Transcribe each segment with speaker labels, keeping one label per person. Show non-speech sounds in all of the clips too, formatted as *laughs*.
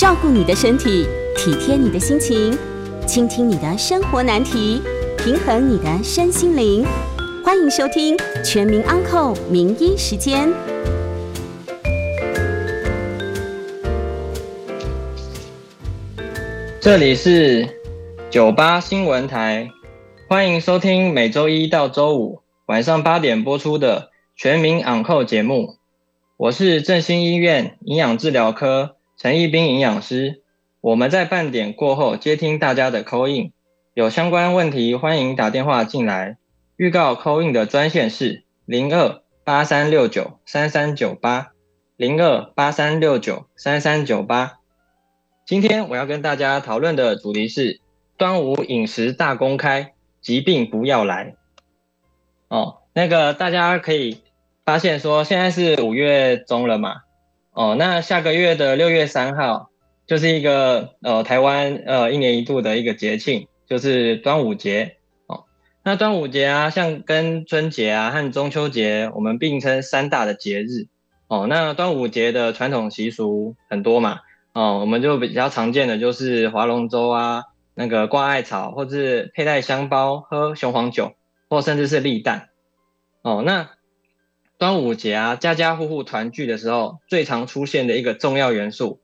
Speaker 1: 照顾你的身体，体贴你的心情，倾听你的生活难题，平衡你的身心灵。欢迎收听《全民安扣名医时间》。
Speaker 2: 这里是九八新闻台，欢迎收听每周一到周五晚上八点播出的《全民昂扣》节目。我是振兴医院营养治疗科陈义斌营养师。我们在半点过后接听大家的 call in，有相关问题欢迎打电话进来。预告 call in 的专线是零二八三六九三三九八零二八三六九三三九八。今天我要跟大家讨论的主题是端午饮食大公开，疾病不要来。哦，那个大家可以。发现说现在是五月中了嘛，哦，那下个月的六月三号就是一个呃台湾呃一年一度的一个节庆，就是端午节哦。那端午节啊，像跟春节啊和中秋节，我们并称三大的节日哦。那端午节的传统习俗很多嘛，哦，我们就比较常见的就是划龙舟啊，那个挂艾草，或是佩戴香包，喝雄黄酒，或甚至是立蛋哦。那端午节啊，家家户户团聚的时候，最常出现的一个重要元素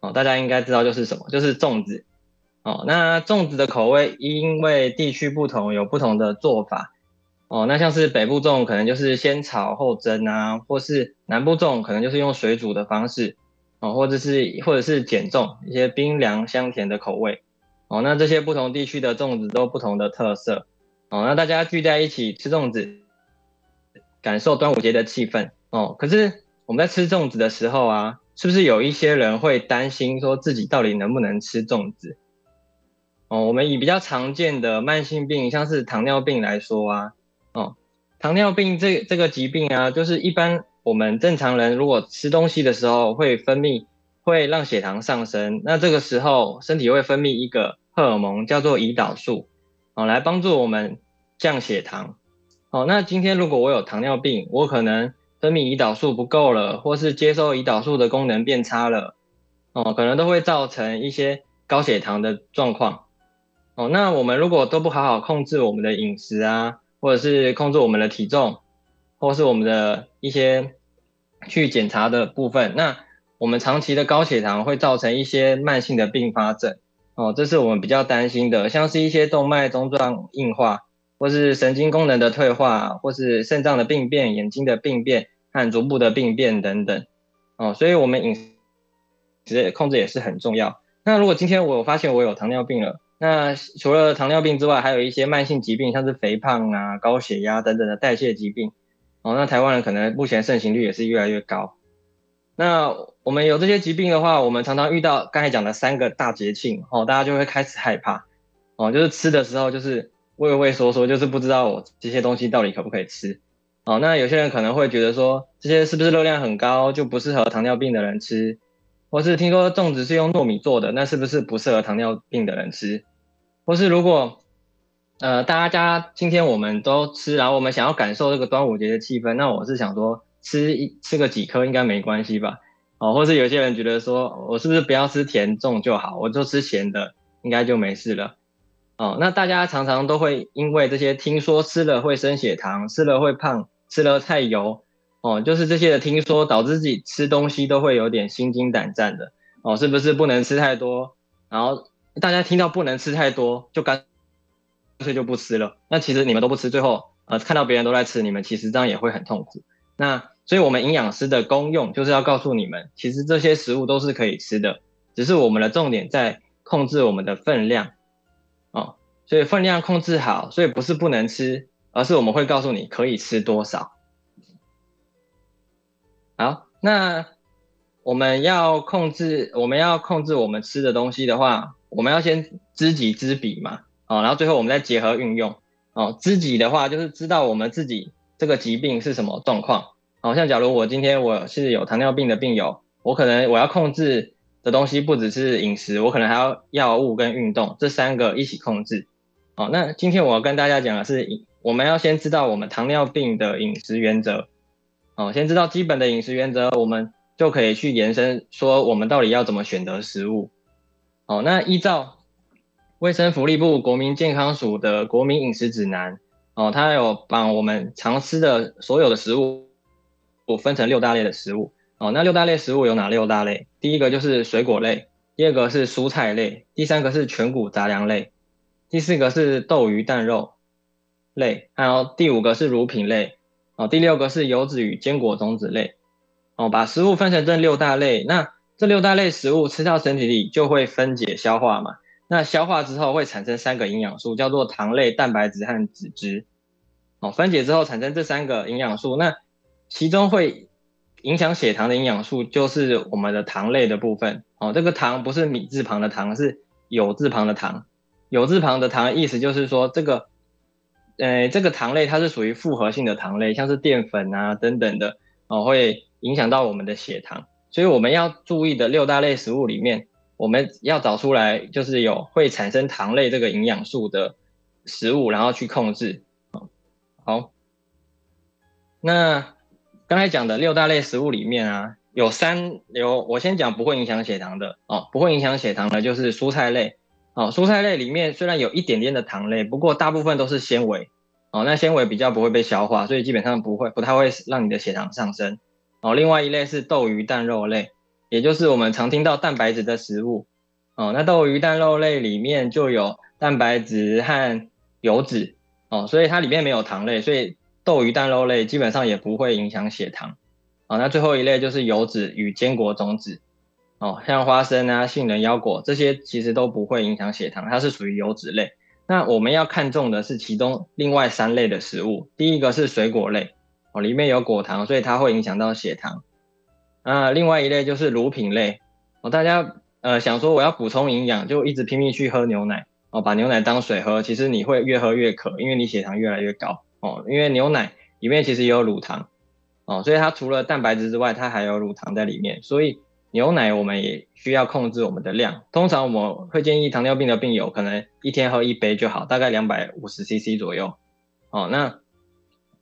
Speaker 2: 哦，大家应该知道就是什么，就是粽子哦。那粽子的口味因为地区不同，有不同的做法哦。那像是北部粽可能就是先炒后蒸啊，或是南部粽可能就是用水煮的方式哦，或者是或者是碱粽，一些冰凉香甜的口味哦。那这些不同地区的粽子都不同的特色哦。那大家聚在一起吃粽子。感受端午节的气氛哦，可是我们在吃粽子的时候啊，是不是有一些人会担心说自己到底能不能吃粽子？哦，我们以比较常见的慢性病，像是糖尿病来说啊，哦，糖尿病这这个疾病啊，就是一般我们正常人如果吃东西的时候会分泌，会让血糖上升，那这个时候身体会分泌一个荷尔蒙叫做胰岛素，哦，来帮助我们降血糖。哦，那今天如果我有糖尿病，我可能分泌胰岛素不够了，或是接收胰岛素的功能变差了，哦，可能都会造成一些高血糖的状况。哦，那我们如果都不好好控制我们的饮食啊，或者是控制我们的体重，或是我们的一些去检查的部分，那我们长期的高血糖会造成一些慢性的并发症。哦，这是我们比较担心的，像是一些动脉粥状硬化。或是神经功能的退化，或是肾脏的病变、眼睛的病变和足部的病变等等，哦，所以我们饮食控制也是很重要。那如果今天我发现我有糖尿病了，那除了糖尿病之外，还有一些慢性疾病，像是肥胖啊、高血压等等的代谢疾病，哦，那台湾人可能目前盛行率也是越来越高。那我们有这些疾病的话，我们常常遇到刚才讲的三个大节庆，哦，大家就会开始害怕，哦，就是吃的时候就是。畏畏缩缩，就是不知道我这些东西到底可不可以吃。哦，那有些人可能会觉得说，这些是不是热量很高，就不适合糖尿病的人吃？或是听说粽子是用糯米做的，那是不是不适合糖尿病的人吃？或是如果，呃，大家今天我们都吃，然后我们想要感受这个端午节的气氛，那我是想说，吃一吃个几颗应该没关系吧？哦，或是有些人觉得说，我是不是不要吃甜粽就好，我就吃咸的，应该就没事了。哦，那大家常常都会因为这些听说吃了会升血糖，吃了会胖，吃了太油，哦，就是这些的听说导致自己吃东西都会有点心惊胆战的，哦，是不是不能吃太多？然后大家听到不能吃太多，就干脆就不吃了。那其实你们都不吃，最后呃看到别人都在吃，你们其实这样也会很痛苦。那所以我们营养师的功用就是要告诉你们，其实这些食物都是可以吃的，只是我们的重点在控制我们的分量。所以分量控制好，所以不是不能吃，而是我们会告诉你可以吃多少。好，那我们要控制，我们要控制我们吃的东西的话，我们要先知己知彼嘛，哦，然后最后我们再结合运用。哦，知己的话就是知道我们自己这个疾病是什么状况。好像假如我今天我是有糖尿病的病友，我可能我要控制的东西不只是饮食，我可能还要药物跟运动这三个一起控制。好，那今天我要跟大家讲的是，我们要先知道我们糖尿病的饮食原则。哦，先知道基本的饮食原则，我们就可以去延伸说我们到底要怎么选择食物。哦，那依照卫生福利部国民健康署的国民饮食指南，哦，它有把我们常吃的所有的食物，我分成六大类的食物。哦，那六大类食物有哪六大类？第一个就是水果类，第二个是蔬菜类，第三个是全谷杂粮类，第四个是豆鱼蛋肉类，还有第五个是乳品类，哦，第六个是油脂与坚果种子类。哦，把食物分成这六大类，那这六大类食物吃到身体里就会分解消化嘛？那消化之后会产生三个营养素，叫做糖类、蛋白质和脂质。哦，分解之后产生这三个营养素，那其中会。影响血糖的营养素就是我们的糖类的部分哦。这个糖不是米字旁的糖，是有字旁的糖。有字旁的糖意思就是说，这个，呃，这个糖类它是属于复合性的糖类，像是淀粉啊等等的哦，会影响到我们的血糖。所以我们要注意的六大类食物里面，我们要找出来就是有会产生糖类这个营养素的食物，然后去控制。好，那。刚才讲的六大类食物里面啊，有三有我先讲不会影响血糖的哦，不会影响血糖的就是蔬菜类哦。蔬菜类里面虽然有一点点的糖类，不过大部分都是纤维哦，那纤维比较不会被消化，所以基本上不会不太会让你的血糖上升哦。另外一类是豆鱼蛋肉类，也就是我们常听到蛋白质的食物哦。那豆鱼蛋肉类里面就有蛋白质和油脂哦，所以它里面没有糖类，所以。豆鱼蛋肉类基本上也不会影响血糖，哦，那最后一类就是油脂与坚果种子，哦，像花生啊、杏仁、腰果这些其实都不会影响血糖，它是属于油脂类。那我们要看重的是其中另外三类的食物，第一个是水果类，哦，里面有果糖，所以它会影响到血糖。那，另外一类就是乳品类，哦，大家呃想说我要补充营养，就一直拼命去喝牛奶，哦，把牛奶当水喝，其实你会越喝越渴，因为你血糖越来越高。哦，因为牛奶里面其实也有乳糖，哦，所以它除了蛋白质之外，它还有乳糖在里面，所以牛奶我们也需要控制我们的量。通常我们会建议糖尿病的病友可能一天喝一杯就好，大概两百五十 CC 左右。哦，那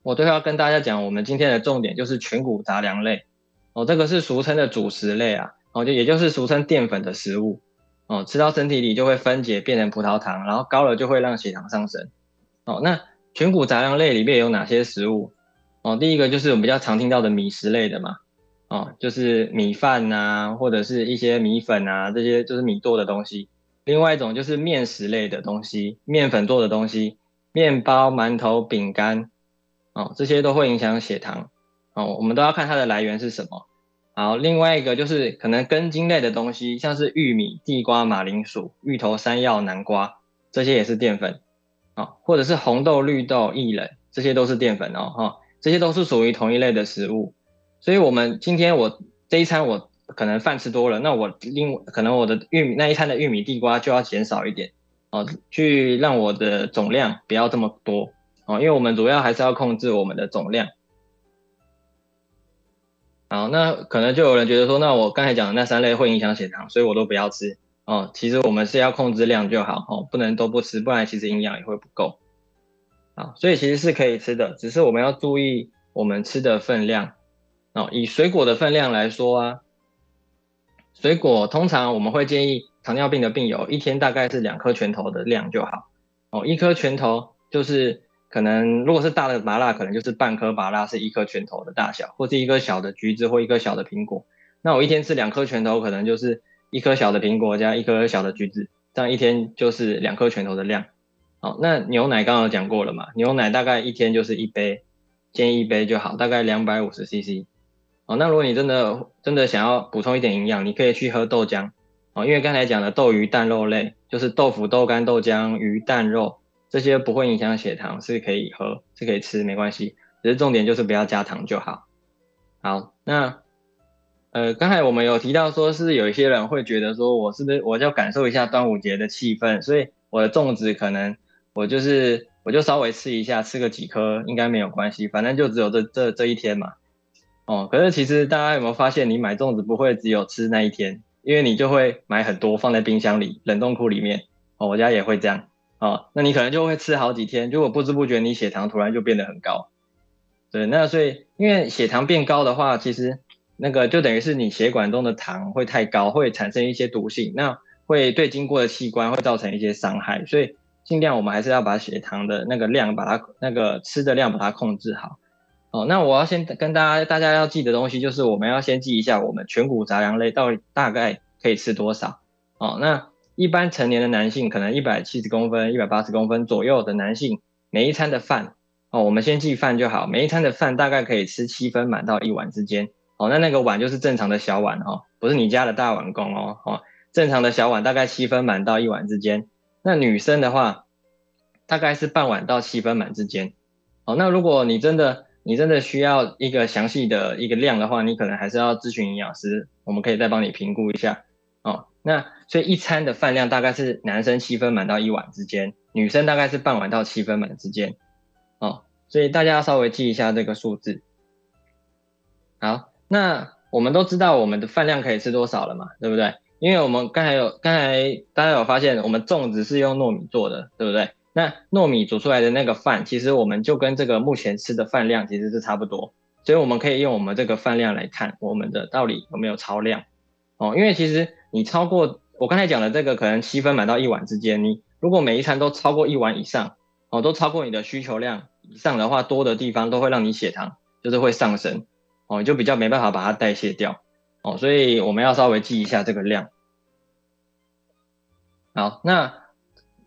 Speaker 2: 我最后要跟大家讲，我们今天的重点就是全谷杂粮类，哦，这个是俗称的主食类啊，哦，就也就是俗称淀粉的食物，哦，吃到身体里就会分解变成葡萄糖，然后高了就会让血糖上升。哦，那全谷杂粮类里面有哪些食物？哦，第一个就是我们比较常听到的米食类的嘛，哦，就是米饭呐，或者是一些米粉啊，这些就是米做的东西。另外一种就是面食类的东西，面粉做的东西，面包、馒头、饼干，哦，这些都会影响血糖。哦，我们都要看它的来源是什么。好，另外一个就是可能根茎类的东西，像是玉米、地瓜、马铃薯、芋头、山药、南瓜，这些也是淀粉。啊，或者是红豆、绿豆、薏仁，这些都是淀粉哦，哈，这些都是属于同一类的食物。所以，我们今天我这一餐我可能饭吃多了，那我另可能我的玉米那一餐的玉米、地瓜就要减少一点，哦，去让我的总量不要这么多，哦，因为我们主要还是要控制我们的总量。好，那可能就有人觉得说，那我刚才讲的那三类会影响血糖，所以我都不要吃。哦，其实我们是要控制量就好哦，不能都不吃，不然其实营养也会不够。啊，所以其实是可以吃的，只是我们要注意我们吃的分量。哦，以水果的分量来说啊，水果通常我们会建议糖尿病的病友一天大概是两颗拳头的量就好。哦，一颗拳头就是可能如果是大的麻辣，可能就是半颗麻辣是一颗拳头的大小，或是一个小的橘子或一个小的苹果。那我一天吃两颗拳头，可能就是。一颗小的苹果加一颗小的橘子，这样一天就是两颗拳头的量。好，那牛奶刚刚讲过了嘛？牛奶大概一天就是一杯，建议一杯就好，大概两百五十 CC。哦，那如果你真的真的想要补充一点营养，你可以去喝豆浆。哦，因为刚才讲的豆鱼蛋肉类，就是豆腐、豆干、豆浆、鱼蛋肉这些不会影响血糖，是可以喝，是可以吃，没关系。只是重点就是不要加糖就好。好，那。呃，刚才我们有提到说，是有一些人会觉得说，我是不是我就感受一下端午节的气氛，所以我的粽子可能我就是我就稍微吃一下，吃个几颗应该没有关系，反正就只有这这这一天嘛。哦，可是其实大家有没有发现，你买粽子不会只有吃那一天，因为你就会买很多放在冰箱里、冷冻库里面。哦，我家也会这样。哦，那你可能就会吃好几天，如果不知不觉你血糖突然就变得很高。对，那所以因为血糖变高的话，其实。那个就等于是你血管中的糖会太高，会产生一些毒性，那会对经过的器官会造成一些伤害，所以尽量我们还是要把血糖的那个量，把它那个吃的量把它控制好。哦，那我要先跟大家大家要记的东西就是我们要先记一下我们全谷杂粮类到底大概可以吃多少。哦，那一般成年的男性可能一百七十公分、一百八十公分左右的男性，每一餐的饭，哦，我们先记饭就好，每一餐的饭大概可以吃七分满到一碗之间。哦，那那个碗就是正常的小碗哦，不是你家的大碗公哦，哦，正常的小碗大概七分满到一碗之间。那女生的话，大概是半碗到七分满之间。哦，那如果你真的你真的需要一个详细的一个量的话，你可能还是要咨询营养师，我们可以再帮你评估一下。哦，那所以一餐的饭量大概是男生七分满到一碗之间，女生大概是半碗到七分满之间。哦，所以大家稍微记一下这个数字。好。那我们都知道我们的饭量可以吃多少了嘛，对不对？因为我们刚才有刚才大家有发现，我们粽子是用糯米做的，对不对？那糯米煮出来的那个饭，其实我们就跟这个目前吃的饭量其实是差不多，所以我们可以用我们这个饭量来看我们的到底有没有超量哦。因为其实你超过我刚才讲的这个可能七分满到一碗之间，你如果每一餐都超过一碗以上哦，都超过你的需求量以上的话，多的地方都会让你血糖就是会上升。哦，就比较没办法把它代谢掉，哦，所以我们要稍微记一下这个量。好，那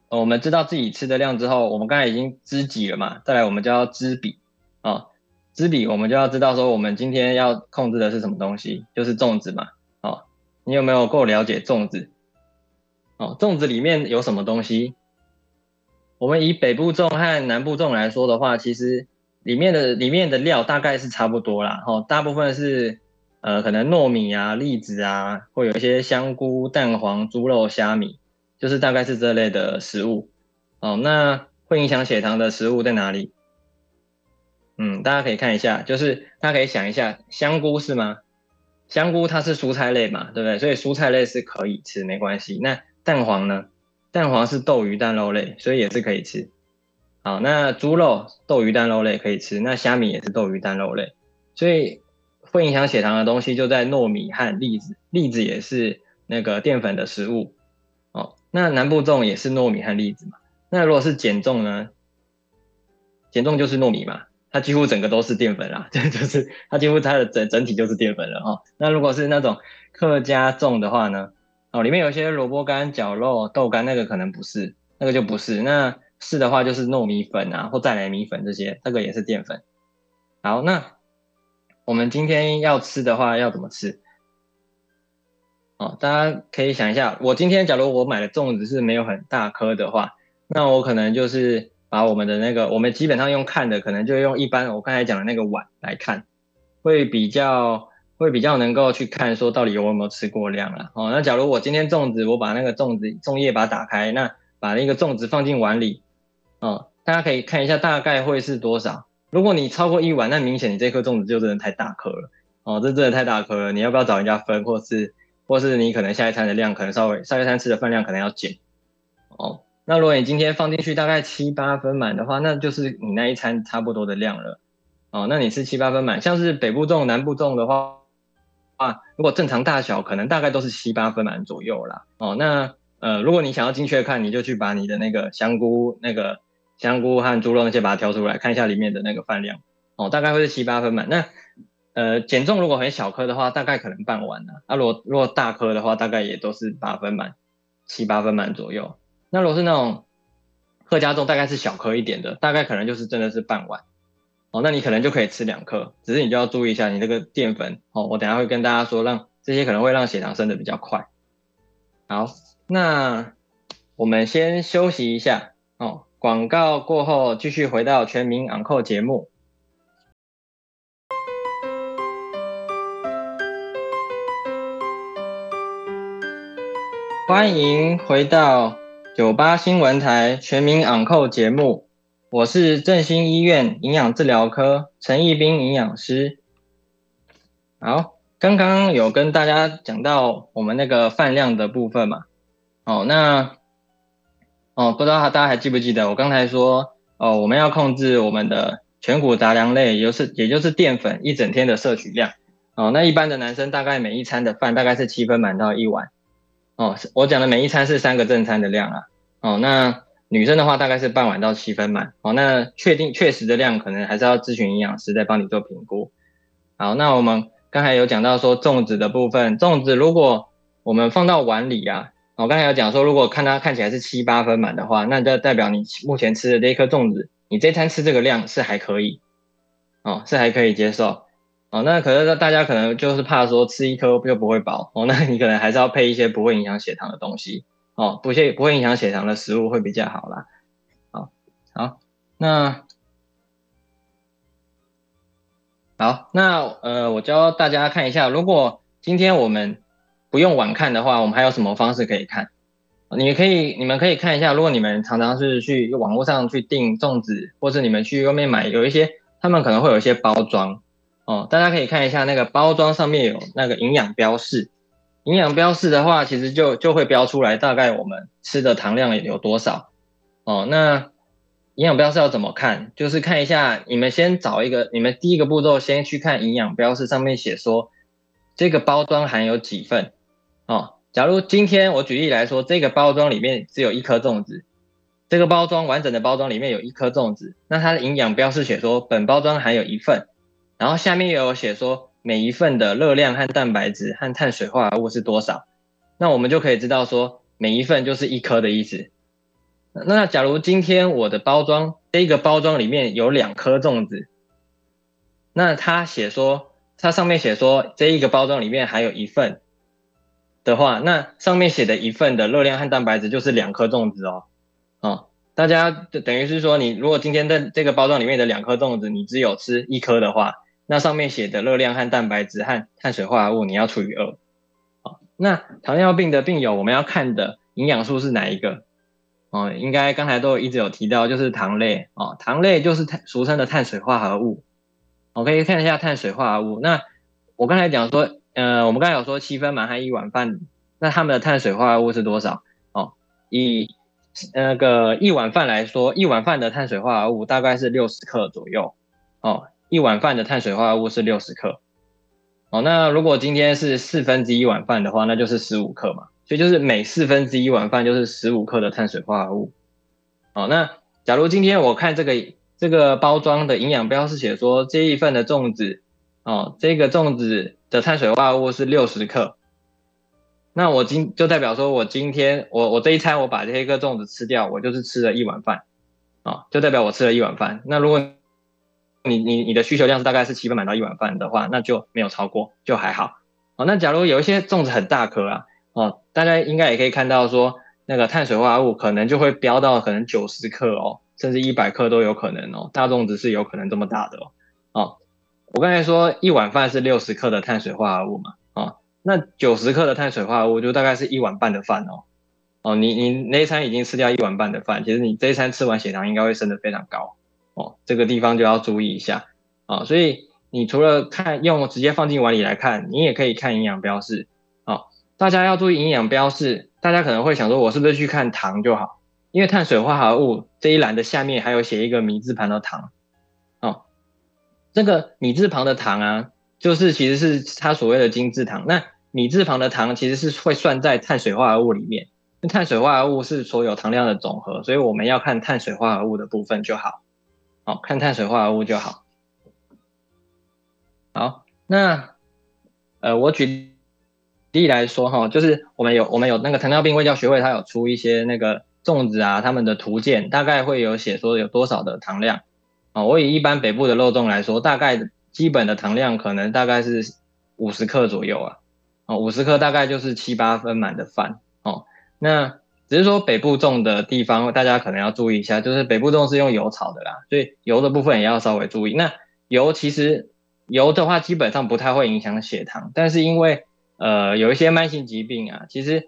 Speaker 2: 我们知道自己吃的量之后，我们刚才已经知己了嘛，再来我们就要知彼，哦，知彼我们就要知道说我们今天要控制的是什么东西，就是粽子嘛，哦，你有没有够了解粽子？哦，粽子里面有什么东西？我们以北部粽和南部粽来说的话，其实。里面的里面的料大概是差不多啦，吼，大部分是呃可能糯米啊、栗子啊，会有一些香菇、蛋黄、猪肉、虾米，就是大概是这类的食物。哦，那会影响血糖的食物在哪里？嗯，大家可以看一下，就是大家可以想一下，香菇是吗？香菇它是蔬菜类嘛，对不对？所以蔬菜类是可以吃，没关系。那蛋黄呢？蛋黄是豆鱼蛋肉类，所以也是可以吃。好，那猪肉、豆鱼蛋肉类可以吃，那虾米也是豆鱼蛋肉类，所以会影响血糖的东西就在糯米和栗子，栗子也是那个淀粉的食物。那南部粽也是糯米和栗子嘛。那如果是减重呢？减重就是糯米嘛，它几乎整个都是淀粉啦，*laughs* 这就是它几乎它的整整体就是淀粉了哈。那如果是那种客家粽的话呢？哦，里面有些萝卜干、绞肉、豆干，那个可能不是，那个就不是那。是的话，就是糯米粉啊，或再来米粉这些，这个也是淀粉。好，那我们今天要吃的话，要怎么吃？哦，大家可以想一下，我今天假如我买的粽子是没有很大颗的话，那我可能就是把我们的那个，我们基本上用看的，可能就用一般我刚才讲的那个碗来看，会比较会比较能够去看说到底有没有吃过量了。哦，那假如我今天粽子，我把那个粽子粽叶把它打开，那把那个粽子放进碗里。哦，大家可以看一下大概会是多少。如果你超过一碗，那明显你这颗粽子就真的太大颗了。哦，这真的太大颗了，你要不要找人家分，或是或是你可能下一餐的量可能稍微下一餐吃的分量可能要减。哦，那如果你今天放进去大概七八分满的话，那就是你那一餐差不多的量了。哦，那你是七八分满，像是北部粽、南部粽的话，啊，如果正常大小可能大概都是七八分满左右啦。哦，那呃，如果你想要精确看，你就去把你的那个香菇那个。香菇和猪肉那些把它挑出来，看一下里面的那个饭量哦，大概会是七八分满。那呃减重如果很小颗的话，大概可能半碗呢。啊，如果如果大颗的话，大概也都是八分满，七八分满左右。那如果是那种客家粽，大概是小颗一点的，大概可能就是真的是半碗哦。那你可能就可以吃两颗，只是你就要注意一下你这个淀粉哦。我等下会跟大家说，让这些可能会让血糖升的比较快。好，那我们先休息一下哦。广告过后，继续回到全民昂扣节目。欢迎回到九八新闻台全民昂扣节目，我是振兴医院营养治疗科陈义斌营养师。好，刚刚有跟大家讲到我们那个饭量的部分嘛？哦，那。哦，不知道大家还记不记得我刚才说，哦，我们要控制我们的全谷杂粮类，也就是也就是淀粉一整天的摄取量。哦，那一般的男生大概每一餐的饭大概是七分满到一碗。哦，我讲的每一餐是三个正餐的量啊。哦，那女生的话大概是半碗到七分满。哦，那确定确实的量可能还是要咨询营养师再帮你做评估。好，那我们刚才有讲到说粽子的部分，粽子如果我们放到碗里啊，我刚才有讲说，如果看它看起来是七八分满的话，那就代表你目前吃的这一颗粽子，你这餐吃这个量是还可以，哦，是还可以接受。哦，那可是大家可能就是怕说吃一颗又不会饱哦，那你可能还是要配一些不会影响血糖的东西哦，不会不会影响血糖的食物会比较好啦。好，好，那好，那呃，我教大家看一下，如果今天我们不用晚看的话，我们还有什么方式可以看？你可以你们可以看一下，如果你们常常是去网络上去订粽子，或者你们去外面买，有一些他们可能会有一些包装。哦，大家可以看一下那个包装上面有那个营养标示，营养标示的话，其实就就会标出来大概我们吃的糖量有多少。哦，那营养标示要怎么看？就是看一下，你们先找一个，你们第一个步骤先去看营养标示上面写说这个包装含有几份。哦，假如今天我举例来说，这个包装里面只有一颗粽子，这个包装完整的包装里面有一颗粽子，那它的营养标示写说本包装含有一份。然后下面也有写说每一份的热量和蛋白质和碳水化合物是多少，那我们就可以知道说每一份就是一颗的意思。那假如今天我的包装这个包装里面有两颗粽子，那它写说它上面写说这一个包装里面还有一份的话，那上面写的一份的热量和蛋白质就是两颗粽子哦。哦，大家就等于是说你如果今天在这个包装里面的两颗粽子，你只有吃一颗的话。那上面写的热量和蛋白质和碳水化合物，你要除以二。好，那糖尿病的病友，我们要看的营养素是哪一个？哦，应该刚才都一直有提到，就是糖类。哦，糖类就是碳，俗称的碳水化合物。我可以看一下碳水化合物。那我刚才讲说，呃，我们刚才有说七分满和一碗饭，那他们的碳水化合物是多少？哦，以那个一碗饭来说，一碗饭的碳水化合物大概是六十克左右。哦。一碗饭的碳水化合物是六十克，哦，那如果今天是四分之一碗饭的话，那就是十五克嘛，所以就是每四分之一碗饭就是十五克的碳水化合物，哦，那假如今天我看这个这个包装的营养标是写说这一份的粽子，哦，这个粽子的碳水化合物是六十克，那我今就代表说我今天我我这一餐我把这一个粽子吃掉，我就是吃了一碗饭，啊，就代表我吃了一碗饭，那如果你你你的需求量是大概是七分满到一碗饭的话，那就没有超过，就还好。哦，那假如有一些粽子很大颗啊，哦，大家应该也可以看到说，那个碳水化合物可能就会飙到可能九十克哦，甚至一百克都有可能哦。大粽子是有可能这么大的哦。哦，我刚才说一碗饭是六十克的碳水化合物嘛，哦，那九十克的碳水化合物就大概是一碗半的饭哦。哦，你你那一餐已经吃掉一碗半的饭，其实你这一餐吃完血糖应该会升得非常高。哦，这个地方就要注意一下啊，所以你除了看用直接放进碗里来看，你也可以看营养标示。哦，大家要注意营养标示，大家可能会想说，我是不是去看糖就好？因为碳水化合物这一栏的下面还有写一个米字旁的糖。哦，这个米字旁的糖啊，就是其实是它所谓的精制糖。那米字旁的糖其实是会算在碳水化合物里面，碳水化合物是所有糖量的总和，所以我们要看碳水化合物的部分就好。好看碳水化合物就好。好，那呃，我举例来说哈，就是我们有我们有那个糖尿病卫教学会，它有出一些那个粽子啊，他们的图鉴大概会有写说有多少的糖量啊。我以一般北部的肉粽来说，大概基本的糖量可能大概是五十克左右啊。哦，五十克大概就是七八分满的饭哦。那只是说北部种的地方，大家可能要注意一下，就是北部种是用油炒的啦，所以油的部分也要稍微注意。那油其实油的话，基本上不太会影响血糖，但是因为呃有一些慢性疾病啊，其实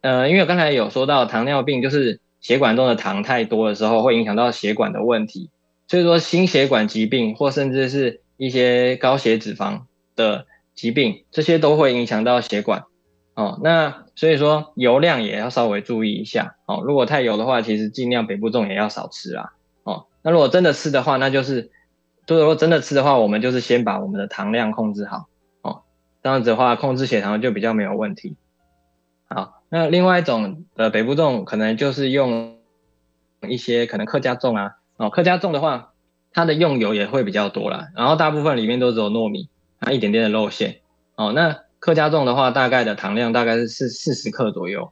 Speaker 2: 呃因为刚才有说到糖尿病，就是血管中的糖太多的时候，会影响到血管的问题，所以说心血管疾病或甚至是一些高血脂肪的疾病，这些都会影响到血管。哦，那所以说油量也要稍微注意一下哦。如果太油的话，其实尽量北部粽也要少吃啊。哦，那如果真的吃的话，那就是，如果真的吃的话，我们就是先把我们的糖量控制好。哦，这样子的话控制血糖就比较没有问题。好，那另外一种的北部粽可能就是用一些可能客家粽啊，哦，客家粽的话，它的用油也会比较多啦，然后大部分里面都只有糯米，还一点点的肉馅。哦，那客家粽的话，大概的糖量大概是四四十克左右。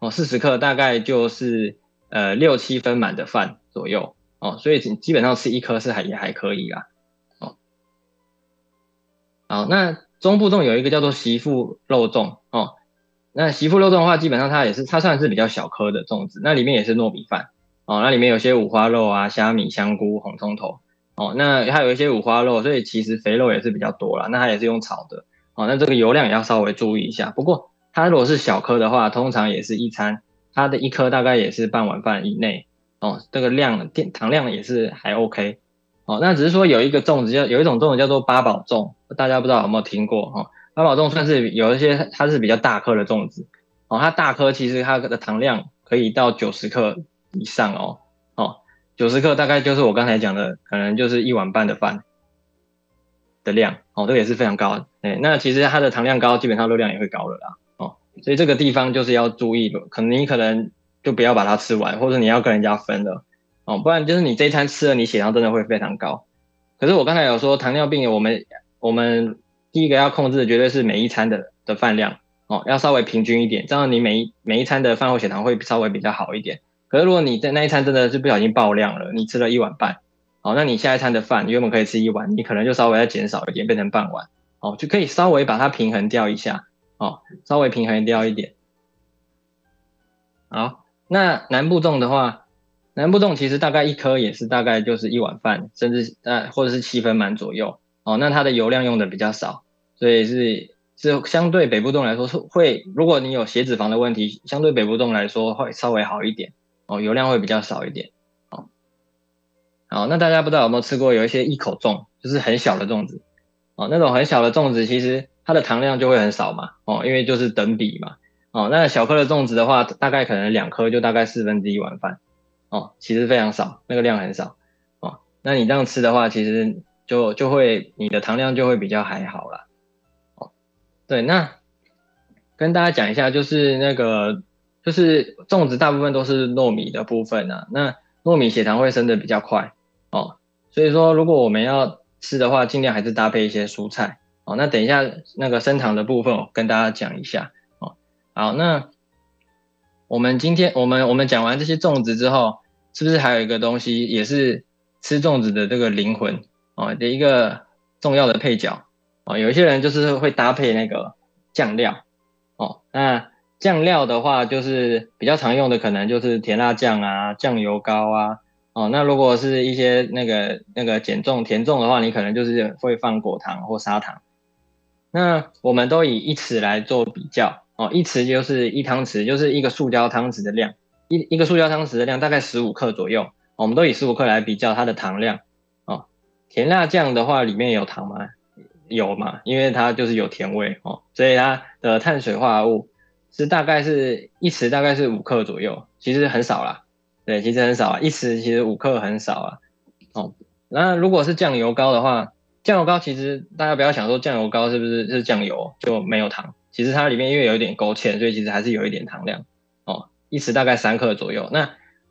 Speaker 2: 哦，四十克大概就是呃六七分满的饭左右。哦，所以基本上吃一颗是还也还可以啦。哦，好，那中部粽有一个叫做媳妇肉粽。哦，那媳妇肉粽的话，基本上它也是它算是比较小颗的粽子，那里面也是糯米饭。哦，那里面有些五花肉啊、虾米、香菇、红葱头。哦，那还有一些五花肉，所以其实肥肉也是比较多啦。那它也是用炒的。哦，那这个油量也要稍微注意一下。不过它如果是小颗的话，通常也是一餐，它的一颗大概也是半碗饭以内。哦，这个量电糖量也是还 OK。哦，那只是说有一个粽子叫有一种粽子叫做八宝粽，大家不知道有没有听过哈？八宝粽算是有一些它是比较大颗的粽子。哦，它大颗其实它的糖量可以到九十克以上哦。哦，九十克大概就是我刚才讲的，可能就是一碗半的饭。的量哦，这个也是非常高的，哎，那其实它的糖量高，基本上热量也会高了啦，哦，所以这个地方就是要注意，可能你可能就不要把它吃完，或者你要跟人家分了，哦，不然就是你这一餐吃了，你血糖真的会非常高。可是我刚才有说，糖尿病我们我们第一个要控制的绝对是每一餐的的饭量，哦，要稍微平均一点，这样你每一每一餐的饭后血糖会稍微比较好一点。可是如果你在那一餐真的是不小心爆量了，你吃了一碗半。好，那你下一餐的饭原本可以吃一碗，你可能就稍微再减少一点，变成半碗，哦，就可以稍微把它平衡掉一下，哦，稍微平衡掉一点。好，那南部粽的话，南部粽其实大概一颗也是大概就是一碗饭，甚至呃或者是七分满左右，哦，那它的油量用的比较少，所以是是相对北部粽来说是会，如果你有血脂肪的问题，相对北部粽来说会稍微好一点，哦，油量会比较少一点。好，那大家不知道有没有吃过有一些一口粽，就是很小的粽子，哦，那种很小的粽子，其实它的糖量就会很少嘛，哦，因为就是等比嘛，哦，那小颗的粽子的话，大概可能两颗就大概四分之一碗饭，哦，其实非常少，那个量很少，哦，那你这样吃的话，其实就就会你的糖量就会比较还好啦。哦，对，那跟大家讲一下，就是那个就是粽子大部分都是糯米的部分啊，那糯米血糖会升的比较快。哦，所以说如果我们要吃的话，尽量还是搭配一些蔬菜。哦，那等一下那个升糖的部分，我跟大家讲一下。哦，好，那我们今天我们我们讲完这些粽子之后，是不是还有一个东西也是吃粽子的这个灵魂哦的一个重要的配角？哦，有一些人就是会搭配那个酱料。哦，那酱料的话，就是比较常用的可能就是甜辣酱啊、酱油膏啊。哦，那如果是一些那个那个减重甜重的话，你可能就是会放果糖或砂糖。那我们都以一匙来做比较哦，一匙就是一汤匙，就是一个塑胶汤匙的量，一一个塑胶汤匙的量大概十五克左右。我们都以十五克来比较它的糖量。哦，甜辣酱的话里面有糖吗？有嘛，因为它就是有甜味哦，所以它的碳水化合物是大概是一匙大概是五克左右，其实很少啦。对，其实很少啊，一匙其实五克很少啊。哦，那如果是酱油膏的话，酱油膏其实大家不要想说酱油膏是不是是酱油就没有糖，其实它里面因为有一点勾芡，所以其实还是有一点糖量。哦，一匙大概三克左右。那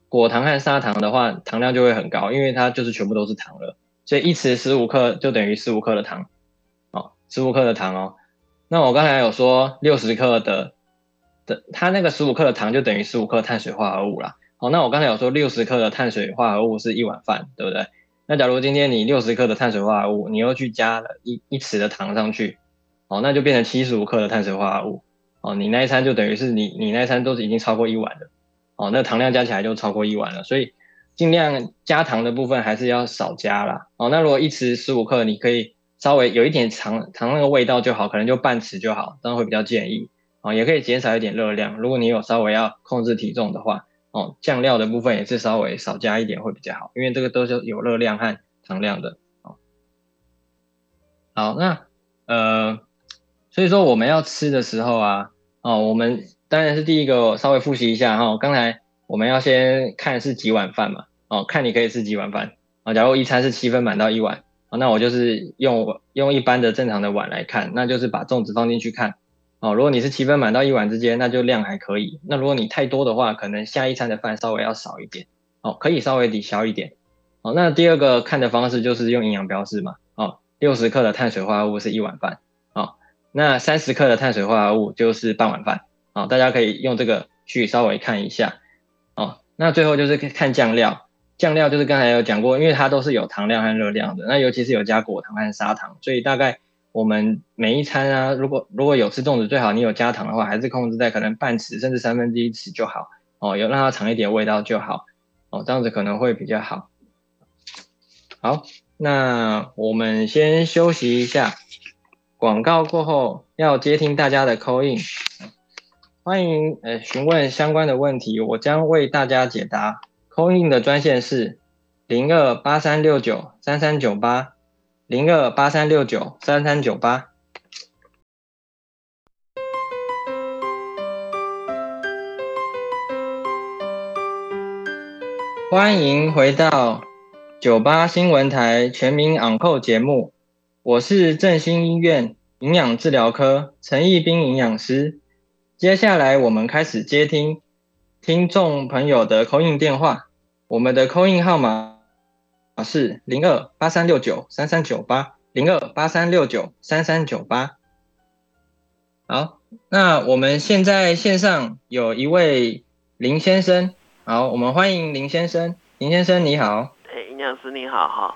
Speaker 2: 果糖和砂糖的话，糖量就会很高，因为它就是全部都是糖了，所以一匙十五克就等于十五克的糖。哦，十五克的糖哦。那我刚才有说六十克的的，它那个十五克的糖就等于十五克碳水化合物啦。好，那我刚才有说六十克的碳水化合物是一碗饭，对不对？那假如今天你六十克的碳水化合物，你又去加了一一匙的糖上去，哦，那就变成七十五克的碳水化合物，哦，你那一餐就等于是你你那一餐都是已经超过一碗了，哦，那糖量加起来就超过一碗了，所以尽量加糖的部分还是要少加啦。哦，那如果一匙十五克，你可以稍微有一点糖糖那个味道就好，可能就半匙就好，这样会比较建议，哦，也可以减少一点热量。如果你有稍微要控制体重的话。哦，酱料的部分也是稍微少加一点会比较好，因为这个都是有热量和糖量的。哦，好，那呃，所以说我们要吃的时候啊，哦，我们当然是第一个稍微复习一下哈，刚才我们要先看是几碗饭嘛，哦，看你可以吃几碗饭啊，假如一餐是七分满到一碗，那我就是用用一般的正常的碗来看，那就是把粽子放进去看。哦，如果你是七分满到一碗之间，那就量还可以。那如果你太多的话，可能下一餐的饭稍微要少一点。哦，可以稍微抵消一点。哦，那第二个看的方式就是用营养标示嘛。哦，六十克的碳水化合物是一碗饭。哦，那三十克的碳水化合物就是半碗饭。哦，大家可以用这个去稍微看一下。哦，那最后就是看酱料。酱料就是刚才有讲过，因为它都是有糖量和热量的。那尤其是有加果糖和砂糖，所以大概。我们每一餐啊，如果如果有吃粽子，最好你有加糖的话，还是控制在可能半匙甚至三分之一匙就好哦，有让它尝一点味道就好哦，这样子可能会比较好。好，那我们先休息一下，广告过后要接听大家的 call in，欢迎呃询问相关的问题，我将为大家解答。call in 的专线是零二八三六九三三九八。零二八三六九三三九八，欢迎回到九八新闻台全民昂扣节目，我是振兴医院营养治疗科陈义斌营养师。接下来我们开始接听听众朋友的扣印电话，我们的扣印号码。是零二八三六九三三九八零二八三六九三三九八。好，那我们现在线上有一位林先生，好，我们欢迎林先生。林先生你好，
Speaker 3: 哎，营养师你好哈，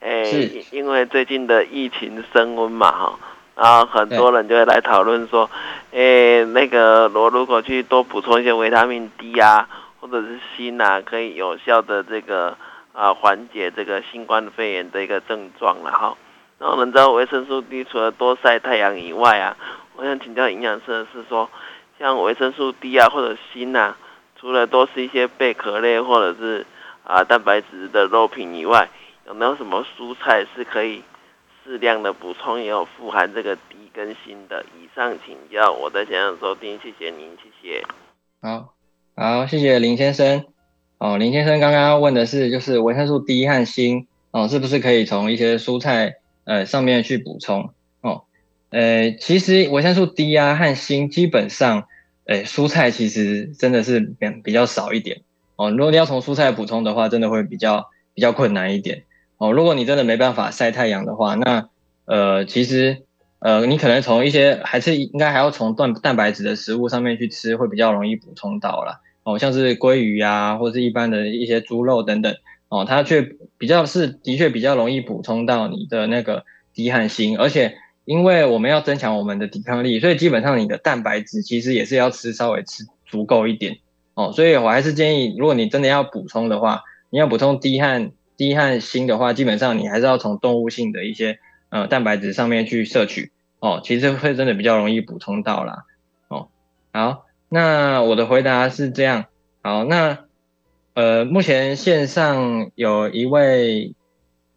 Speaker 3: 哎，是，因为最近的疫情升温嘛哈，然后很多人就会来讨论说，哎，那个我如果去多补充一些维他命 D 啊，或者是锌啊，可以有效的这个。啊，缓解这个新冠肺炎的一个症状了哈。那我们知道维生素 D 除了多晒太阳以外啊，我想请教营养师的是说，像维生素 D 啊或者锌呐，除了多吃一些贝壳类或者是啊蛋白质的肉品以外，有没有什么蔬菜是可以适量的补充也有富含这个 D 跟锌的？以上请教，我在线上收听，谢谢您，谢谢。
Speaker 2: 好，好，谢谢林先生。哦，林先生刚刚问的是，就是维生素 D 和锌哦，是不是可以从一些蔬菜呃上面去补充？哦，呃，其实维生素 D 啊和锌基本上，呃，蔬菜其实真的是比比较少一点哦。如果你要从蔬菜补充的话，真的会比较比较困难一点哦。如果你真的没办法晒太阳的话，那呃，其实呃，你可能从一些还是应该还要从蛋蛋白质的食物上面去吃，会比较容易补充到了。哦，像是鲑鱼啊，或是一般的一些猪肉等等，哦，它却比较是的确比较容易补充到你的那个低汗锌，而且因为我们要增强我们的抵抗力，所以基本上你的蛋白质其实也是要吃稍微吃足够一点，哦，所以我还是建议，如果你真的要补充的话，你要补充低汗低汗锌的话，基本上你还是要从动物性的一些呃蛋白质上面去摄取，哦，其实会真的比较容易补充到啦，哦，好。那我的回答是这样，好，那呃，目前线上有一位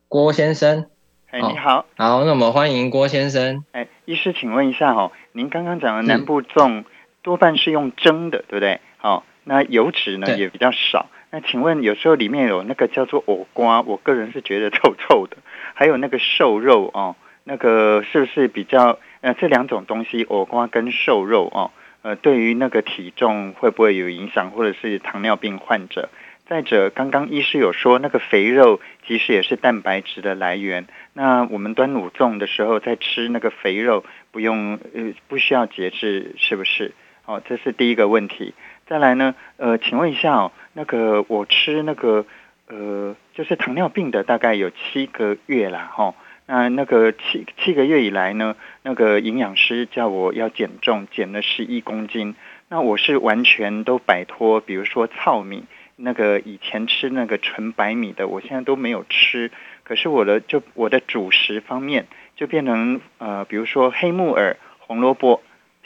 Speaker 2: 郭先生，
Speaker 4: 哎，你好，
Speaker 2: 好，那我们欢迎郭先生。
Speaker 4: 哎，医师，请问一下哦，您刚刚讲的南部粽多半是用蒸的，对不对？好，那油脂呢也比较少。那请问有时候里面有那个叫做藕瓜，我个人是觉得臭臭的，*laughs* 还有那个瘦肉哦，那个是不是比较呃这两种东西，藕瓜跟瘦肉哦？呃，对于那个体重会不会有影响，或者是糖尿病患者？再者，刚刚医师有说，那个肥肉其实也是蛋白质的来源。那我们端午粽的时候在吃那个肥肉，不用呃不需要节制，是不是？哦，这是第一个问题。再来呢，呃，请问一下哦，那个我吃那个呃，就是糖尿病的，大概有七个月了哈。那那个七七个月以来呢，那个营养师叫我要减重，减了十一公斤。那我是完全都摆脱，比如说糙米，那个以前吃那个纯白米的，我现在都没有吃。可是我的就我的主食方面就变成呃，比如说黑木耳、红萝卜、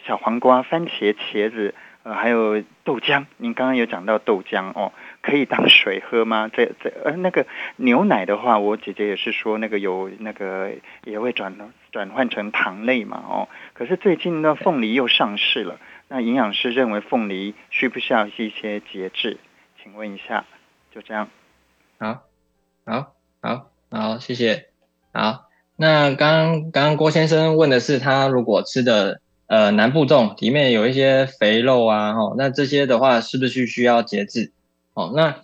Speaker 4: 小黄瓜、番茄、茄子。呃，还有豆浆，您刚刚有讲到豆浆哦，可以当水喝吗？这这呃，那个牛奶的话，我姐姐也是说那个有那个也会转转换成糖类嘛哦。可是最近呢，凤梨又上市了，那营养师认为凤梨需不需要一些节制？请问一下，就这样。
Speaker 2: 好，好，好，好，谢谢。好，那刚刚郭先生问的是他如果吃的呃南部粽里面有一些肥肉啊，哦，那这些的话是不是需要节制？哦，那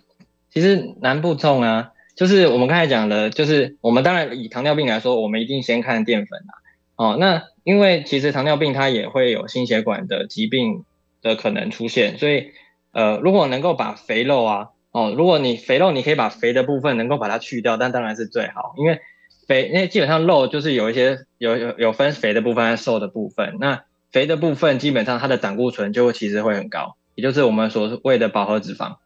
Speaker 2: 其实南部重啊，就是我们刚才讲的，就是我们当然以糖尿病来说，我们一定先看淀粉啊。哦，那因为其实糖尿病它也会有心血管的疾病的可能出现，所以呃，如果能够把肥肉啊，哦，如果你肥肉你可以把肥的部分能够把它去掉，但当然是最好，因为肥，因为基本上肉就是有一些有有有分肥的部分和瘦的部分，那肥的部分基本上它的胆固醇就会其实会很高，也就是我们所谓的饱和脂肪，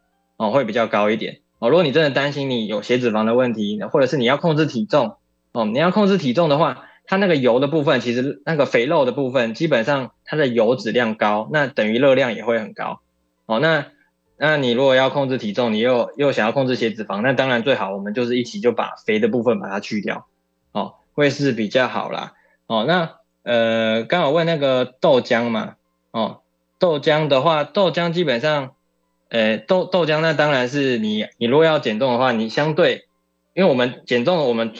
Speaker 2: 哦，会比较高一点。哦，如果你真的担心你有血脂肪的问题，或者是你要控制体重，哦，你要控制体重的话。它那个油的部分，其实那个肥肉的部分，基本上它的油脂量高，那等于热量也会很高。哦，那那你如果要控制体重，你又又想要控制血脂肪，那当然最好我们就是一起就把肥的部分把它去掉，哦，会是比较好啦。哦，那呃，刚好问那个豆浆嘛，哦，豆浆的话，豆浆基本上，呃，豆豆浆那当然是你你如果要减重的话，你相对，因为我们减重，我们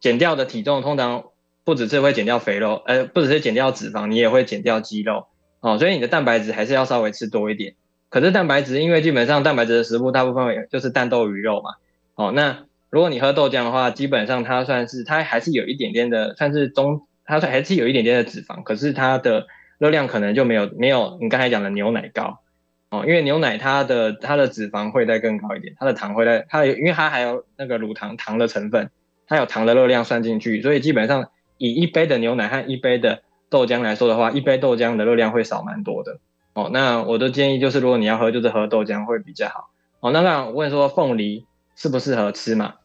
Speaker 2: 减掉的体重通常。不只是会减掉肥肉，呃，不只是减掉脂肪，你也会减掉肌肉，哦，所以你的蛋白质还是要稍微吃多一点。可是蛋白质，因为基本上蛋白质的食物大部分就是蛋豆鱼肉嘛，哦，那如果你喝豆浆的话，基本上它算是它还是有一点点的，算是中，它还是有一点点的脂肪，可是它的热量可能就没有没有你刚才讲的牛奶高，哦，因为牛奶它的它的脂肪会再更高一点，它的糖会在它因为它还有那个乳糖糖的成分，它有糖的热量算进去，所以基本上。以一杯的牛奶和一杯的豆浆来说的话，一杯豆浆的热量会少蛮多的哦。那我的建议就是，如果你要喝，就是喝豆浆会比较好哦。那那我问说，凤梨适不适合吃嘛？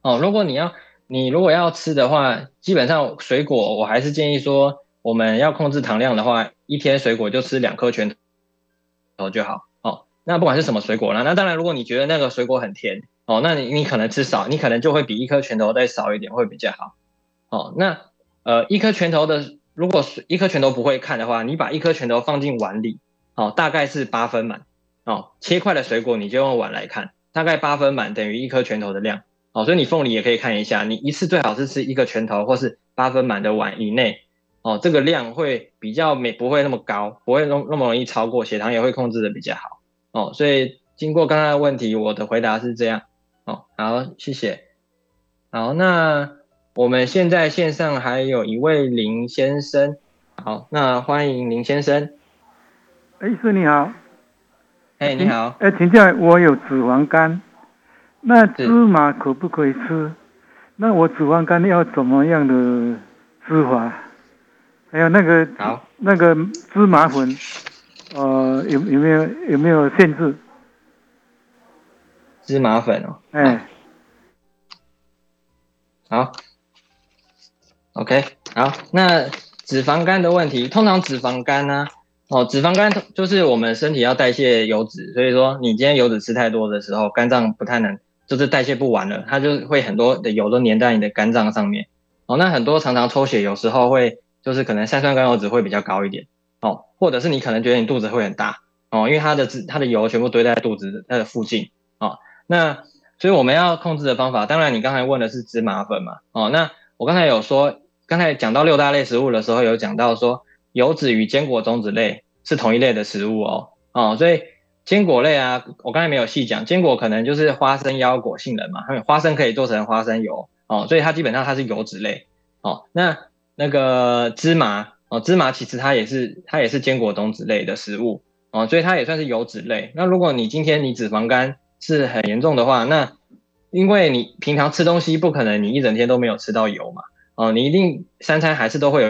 Speaker 2: 哦，如果你要你如果要吃的话，基本上水果我还是建议说，我们要控制糖量的话，一天水果就吃两颗拳头头就好哦。那不管是什么水果啦，那当然如果你觉得那个水果很甜哦，那你你可能吃少，你可能就会比一颗拳头再少一点会比较好。哦，那呃，一颗拳头的，如果是一颗拳头不会看的话，你把一颗拳头放进碗里，哦，大概是八分满，哦，切块的水果你就用碗来看，大概八分满等于一颗拳头的量，哦，所以你凤梨也可以看一下，你一次最好是吃一个拳头或是八分满的碗以内，哦，这个量会比较没不会那么高，不会那那么容易超过，血糖也会控制的比较好，哦，所以经过刚刚的问题，我的回答是这样，哦，好，谢谢，好，那。我们现在线上还有一位林先生，好，那欢迎林先生。
Speaker 5: 哎，师你好。
Speaker 2: 哎，你好。
Speaker 5: 哎，请教我有脂肪肝，那芝麻可不可以吃？那我脂肪肝要怎么样的吃法？还有那个
Speaker 2: 好，
Speaker 5: 那个芝麻粉，呃，有有没有有没有限制？
Speaker 2: 芝麻粉哦。
Speaker 5: 哎。
Speaker 2: 好。OK，好，那脂肪肝的问题，通常脂肪肝呢，哦，脂肪肝就是我们身体要代谢油脂，所以说你今天油脂吃太多的时候，肝脏不太能，就是代谢不完了，它就会很多的油都粘在你的肝脏上面，哦，那很多常常抽血有时候会就是可能三酸甘油脂会比较高一点，哦，或者是你可能觉得你肚子会很大，哦，因为它的脂它的油全部堆在肚子的附近，哦，那所以我们要控制的方法，当然你刚才问的是芝麻粉嘛，哦，那我刚才有说。刚才讲到六大类食物的时候，有讲到说油脂与坚果种子类是同一类的食物哦，哦，所以坚果类啊，我刚才没有细讲，坚果可能就是花生、腰果、杏仁嘛，花生可以做成花生油哦，所以它基本上它是油脂类哦。那那个芝麻哦，芝麻其实它也是它也是坚果种子类的食物哦，所以它也算是油脂类。那如果你今天你脂肪肝是很严重的话，那因为你平常吃东西不可能你一整天都没有吃到油嘛。哦，你一定三餐还是都会有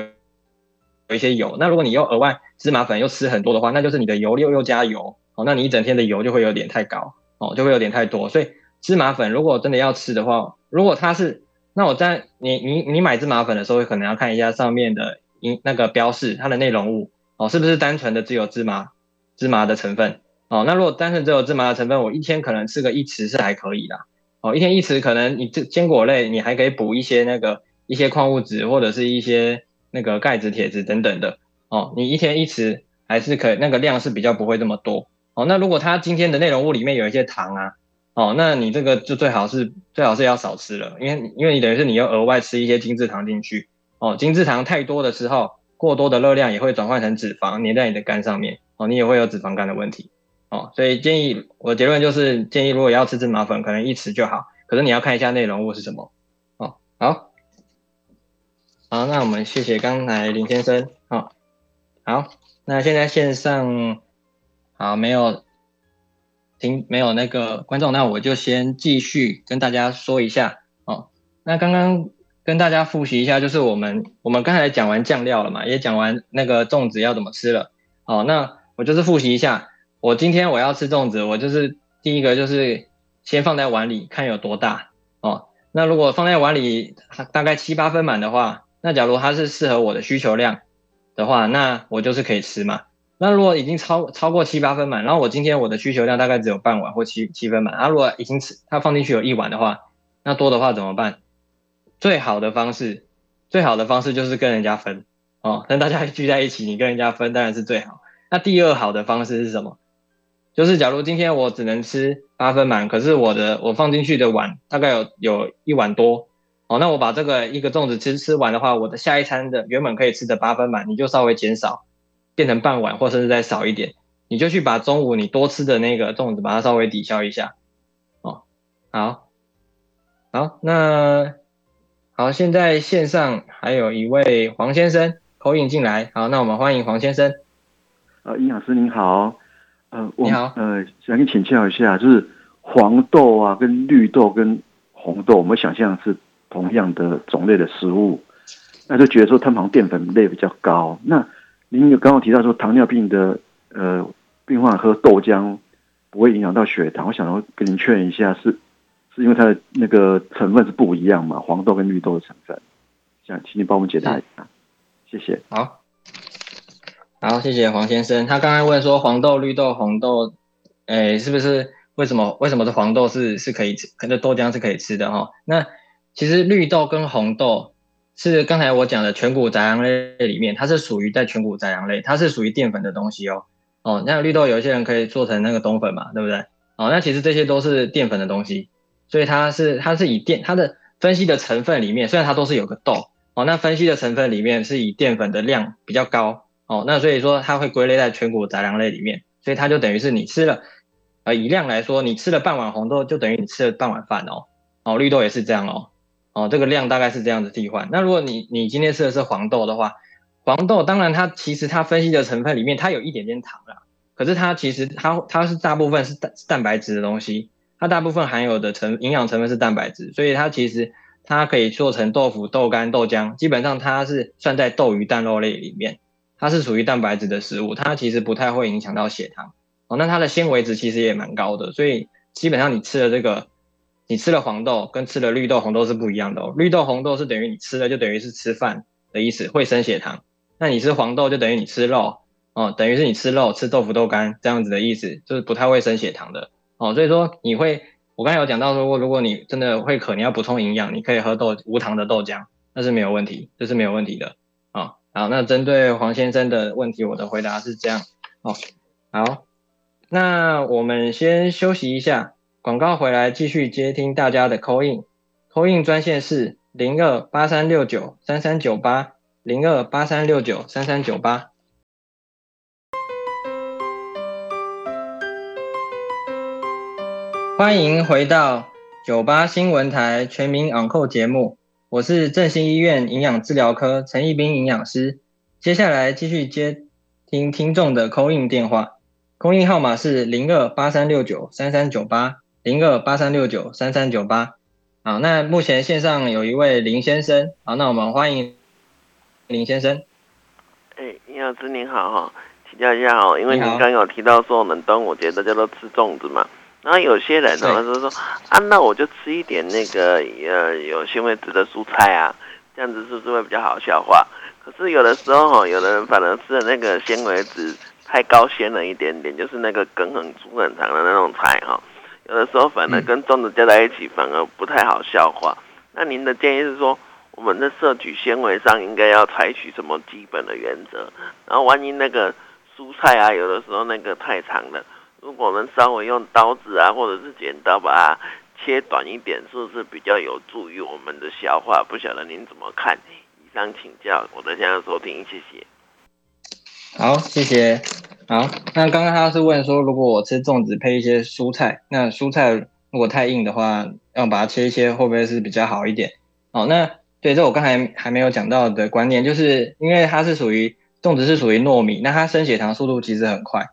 Speaker 2: 有一些油。那如果你又额外芝麻粉又吃很多的话，那就是你的油又又加油。哦，那你一整天的油就会有点太高，哦，就会有点太多。所以芝麻粉如果真的要吃的话，如果它是，那我在你你你买芝麻粉的时候，可能要看一下上面的因那个标示，它的内容物哦，是不是单纯的只有芝麻芝麻的成分？哦，那如果单纯只有芝麻的成分，我一天可能吃个一匙是还可以的。哦，一天一匙可能你这坚果类你还可以补一些那个。一些矿物质或者是一些那个钙质、铁质等等的哦，你一天一匙还是可以，那个量是比较不会这么多哦。那如果它今天的内容物里面有一些糖啊，哦，那你这个就最好是最好是要少吃了，因为因为你等于是你要额外吃一些精制糖进去，哦，精制糖太多的时候，过多的热量也会转换成脂肪粘在你的肝上面，哦，你也会有脂肪肝的问题，哦，所以建议我的结论就是建议如果要吃芝麻粉，可能一匙就好，可是你要看一下内容物是什么，哦，好，好，那我们谢谢刚才林先生，哦，好，那现在线上好没有。听没有那个观众，那我就先继续跟大家说一下哦。那刚刚跟大家复习一下，就是我们我们刚才讲完酱料了嘛，也讲完那个粽子要怎么吃了。哦，那我就是复习一下，我今天我要吃粽子，我就是第一个就是先放在碗里看有多大哦。那如果放在碗里大概七八分满的话，那假如它是适合我的需求量的话，那我就是可以吃嘛。那如果已经超超过七八分满，然后我今天我的需求量大概只有半碗或七七分满，啊，如果已经吃它放进去有一碗的话，那多的话怎么办？最好的方式，最好的方式就是跟人家分哦，跟大家 *laughs* 聚在一起，你跟人家分当然是最好。那第二好的方式是什么？就是假如今天我只能吃八分满，可是我的我放进去的碗大概有有一碗多，哦，那我把这个一个粽子吃吃完的话，我的下一餐的原本可以吃的八分满，你就稍微减少。变成半碗，或甚至再少一点，你就去把中午你多吃的那个粽子，把它稍微抵消一下。哦，好，好，那好，现在线上还有一位黄先生口引进来，好，那我们欢迎黄先生。
Speaker 6: 呃，营养师您好，
Speaker 2: 呃，你好，
Speaker 6: 呃，想跟请教一下，就是黄豆啊，跟绿豆跟红豆，我们想象是同样的种类的食物，那就觉得说它们好像淀粉类比较高，那。您有刚刚提到说糖尿病的呃病患喝豆浆不会影响到血糖，我想要跟您确认一下，是是因为它的那个成分是不一样嘛？黄豆跟绿豆的成分，想请你帮我们解答一下，谢谢。
Speaker 2: 好，好，谢谢黄先生。他刚才问说黄豆、绿豆、红豆，哎，是不是为什么为什么是黄豆是是可以吃，可能豆浆是可以吃的哈？那其实绿豆跟红豆。是刚才我讲的全谷杂粮类里面，它是属于在全谷杂粮类，它是属于淀粉的东西哦。哦，那绿豆有一些人可以做成那个冬粉嘛，对不对？哦，那其实这些都是淀粉的东西，所以它是它是以淀它的分析的成分里面，虽然它都是有个豆哦，那分析的成分里面是以淀粉的量比较高哦，那所以说它会归类在全谷杂粮类里面，所以它就等于是你吃了，呃，以量来说，你吃了半碗红豆就等于你吃了半碗饭哦。哦，绿豆也是这样哦。哦，这个量大概是这样子替换。那如果你你今天吃的是黄豆的话，黄豆当然它其实它分析的成分里面它有一点点糖啦，可是它其实它它是大部分是蛋蛋白质的东西，它大部分含有的成营养成分是蛋白质，所以它其实它可以做成豆腐、豆干、豆浆，基本上它是算在豆鱼蛋肉类里面，它是属于蛋白质的食物，它其实不太会影响到血糖。哦，那它的纤维值其实也蛮高的，所以基本上你吃了这个。你吃了黄豆跟吃了绿豆、红豆是不一样的哦。绿豆、红豆是等于你吃了就等于是吃饭的意思，会升血糖。那你吃黄豆就等于你吃肉哦，等于是你吃肉、吃豆腐、豆干这样子的意思，就是不太会升血糖的哦。所以说你会，我刚才有讲到说，如果你真的会渴，你要补充营养，你可以喝豆无糖的豆浆，那是没有问题，这是没有问题的啊。好，那针对黄先生的问题，我的回答是这样哦。好，那我们先休息一下。广告回来，继续接听大家的 call in，call in 专线是零二八三六九三三九八零二八三六九三三九八。欢迎回到九八新闻台全民昂扣节目，我是振兴医院营养治疗科陈义斌营养师。接下来继续接听听众的 call in 电话，call in 号码是零二八三六九三三九八。零二八三六九三三九八，好，那目前线上有一位林先生，好，那我们欢迎林先生。
Speaker 3: 哎，林老师您好哈，请教一下哦，因为您刚有提到说我们端午节大家都吃粽子嘛，然后有些人呢就说啊，那我就吃一点那个呃有纤维质的蔬菜啊，这样子是不是会比较好消化？可是有的时候哈，有的人反而吃的那个纤维质太高纤了一点点，就是那个梗很粗很长的那种菜哈。有的时候反而跟粽子加在一起反而不太好消化。那您的建议是说，我们的摄取纤维上应该要采取什么基本的原则？然后万一那个蔬菜啊，有的时候那个太长了，如果我们稍微用刀子啊，或者是剪刀把它切短一点，是不是比较有助于我们的消化？不晓得您怎么看？以上请教，我的现在收听，谢谢。
Speaker 2: 好，谢谢。好，那刚刚他是问说，如果我吃粽子配一些蔬菜，那蔬菜如果太硬的话，要把它切一切，会不会是比较好一点？哦，那对，这我刚才还没有讲到的观念，就是因为它是属于粽子是属于糯米，那它升血糖速度其实很快。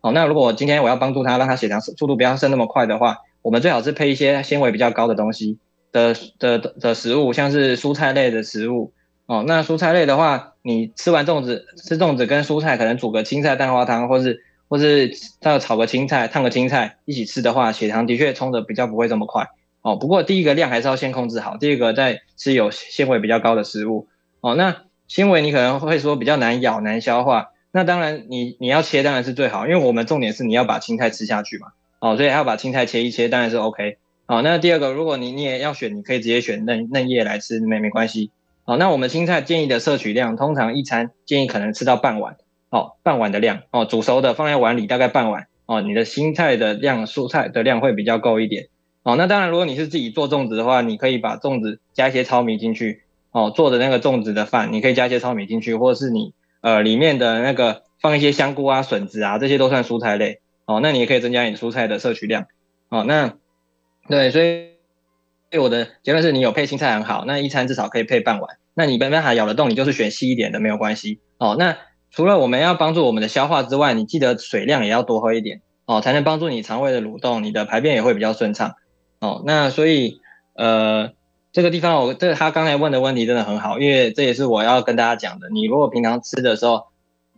Speaker 2: 好，那如果今天我要帮助他，让他血糖速度不要升那么快的话，我们最好是配一些纤维比较高的东西的的的食物，像是蔬菜类的食物。哦，那蔬菜类的话，你吃完粽子，吃粽子跟蔬菜可能煮个青菜蛋花汤，或是或是再炒个青菜，烫个青菜一起吃的话，血糖的确冲的比较不会这么快。哦，不过第一个量还是要先控制好，第二个再吃有纤维比较高的食物。哦，那纤维你可能会说比较难咬难消化。那当然，你你要切当然是最好，因为我们重点是你要把青菜吃下去嘛，哦，所以要把青菜切一切，当然是 OK。好，那第二个，如果你你也要选，你可以直接选嫩嫩叶来吃，没没关系。好，那我们青菜建议的摄取量，通常一餐建议可能吃到半碗，哦，半碗的量，哦，煮熟的放在碗里大概半碗，哦，你的青菜的量，蔬菜的量会比较够一点。哦，那当然，如果你是自己做粽子的话，你可以把粽子加一些糙米进去，哦，做的那个粽子的饭，你可以加一些糙米进去，或者是你。呃，里面的那个放一些香菇啊、笋子啊，这些都算蔬菜类哦。那你也可以增加你蔬菜的摄取量哦。那对，所以对我的结论是你有配青菜很好，那一餐至少可以配半碗。那你没办法咬得动，你就是选细一点的没有关系哦。那除了我们要帮助我们的消化之外，你记得水量也要多喝一点哦，才能帮助你肠胃的蠕动，你的排便也会比较顺畅哦。那所以呃。这个地方，我这他刚才问的问题真的很好，因为这也是我要跟大家讲的。你如果平常吃的时候，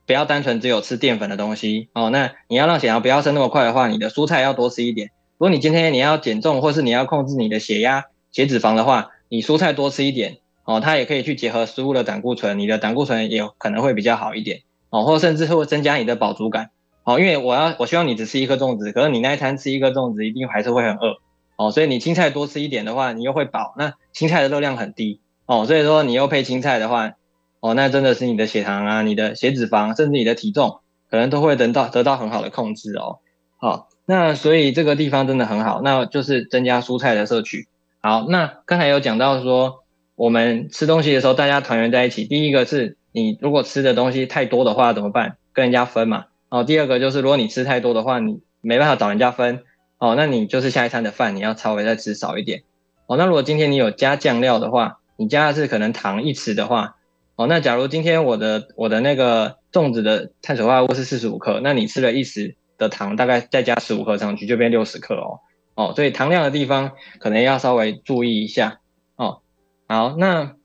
Speaker 2: 不要单纯只有吃淀粉的东西哦，那你要让血糖不要升那么快的话，你的蔬菜要多吃一点。如果你今天你要减重，或是你要控制你的血压、血脂肪的话，你蔬菜多吃一点哦，它也可以去结合食物的胆固醇，你的胆固醇也可能会比较好一点哦，或甚至会增加你的饱足感哦。因为我要我希望你只吃一颗粽子，可是你那一餐吃一颗粽子，一定还是会很饿。哦，所以你青菜多吃一点的话，你又会饱。那青菜的热量很低哦，所以说你又配青菜的话，哦，那真的是你的血糖啊、你的血脂肪，甚至你的体重，可能都会得到得到很好的控制哦。好，那所以这个地方真的很好，那就是增加蔬菜的摄取。好，那刚才有讲到说，我们吃东西的时候大家团圆在一起，第一个是你如果吃的东西太多的话怎么办？跟人家分嘛。哦，第二个就是如果你吃太多的话，你没办法找人家分。哦，那你就是下一餐的饭你要稍微再吃少一点。哦，那如果今天你有加酱料的话，你加的是可能糖一匙的话，哦，那假如今天我的我的那个粽子的碳水化合物是四十五克，那你吃了一匙的糖，大概再加十五克上去就变六十克哦。哦，所以糖量的地方可能要稍微注意一下。哦，好，那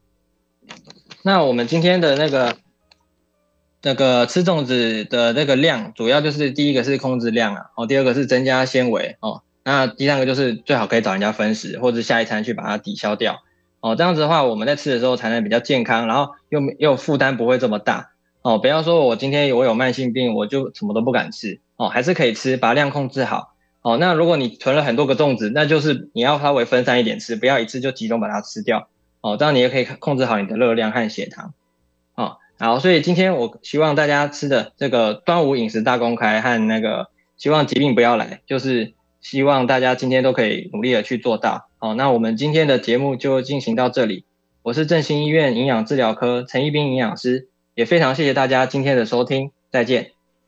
Speaker 2: 那我们今天的那个。那个吃粽子的那个量，主要就是第一个是控制量啊，哦，第二个是增加纤维哦，那第三个就是最好可以找人家分食，或者下一餐去把它抵消掉哦，这样子的话，我们在吃的时候才能比较健康，然后又又负担不会这么大哦。不要说我今天我有慢性病，我就什么都不敢吃哦，还是可以吃，把量控制好哦。那如果你囤了很多个粽子，那就是你要稍微分散一点吃，不要一次就集中把它吃掉哦，这样你也可以控制好你的热量和血糖哦。好，所以今天我希望大家吃的这个端午饮食大公开和那个希望疾病不要来，就是希望大家今天都可以努力的去做到。好，那我们今天的节目就进行到这里。我是振兴医院营养治疗科陈一斌营养师，也非常谢谢大家今天的收听，再见。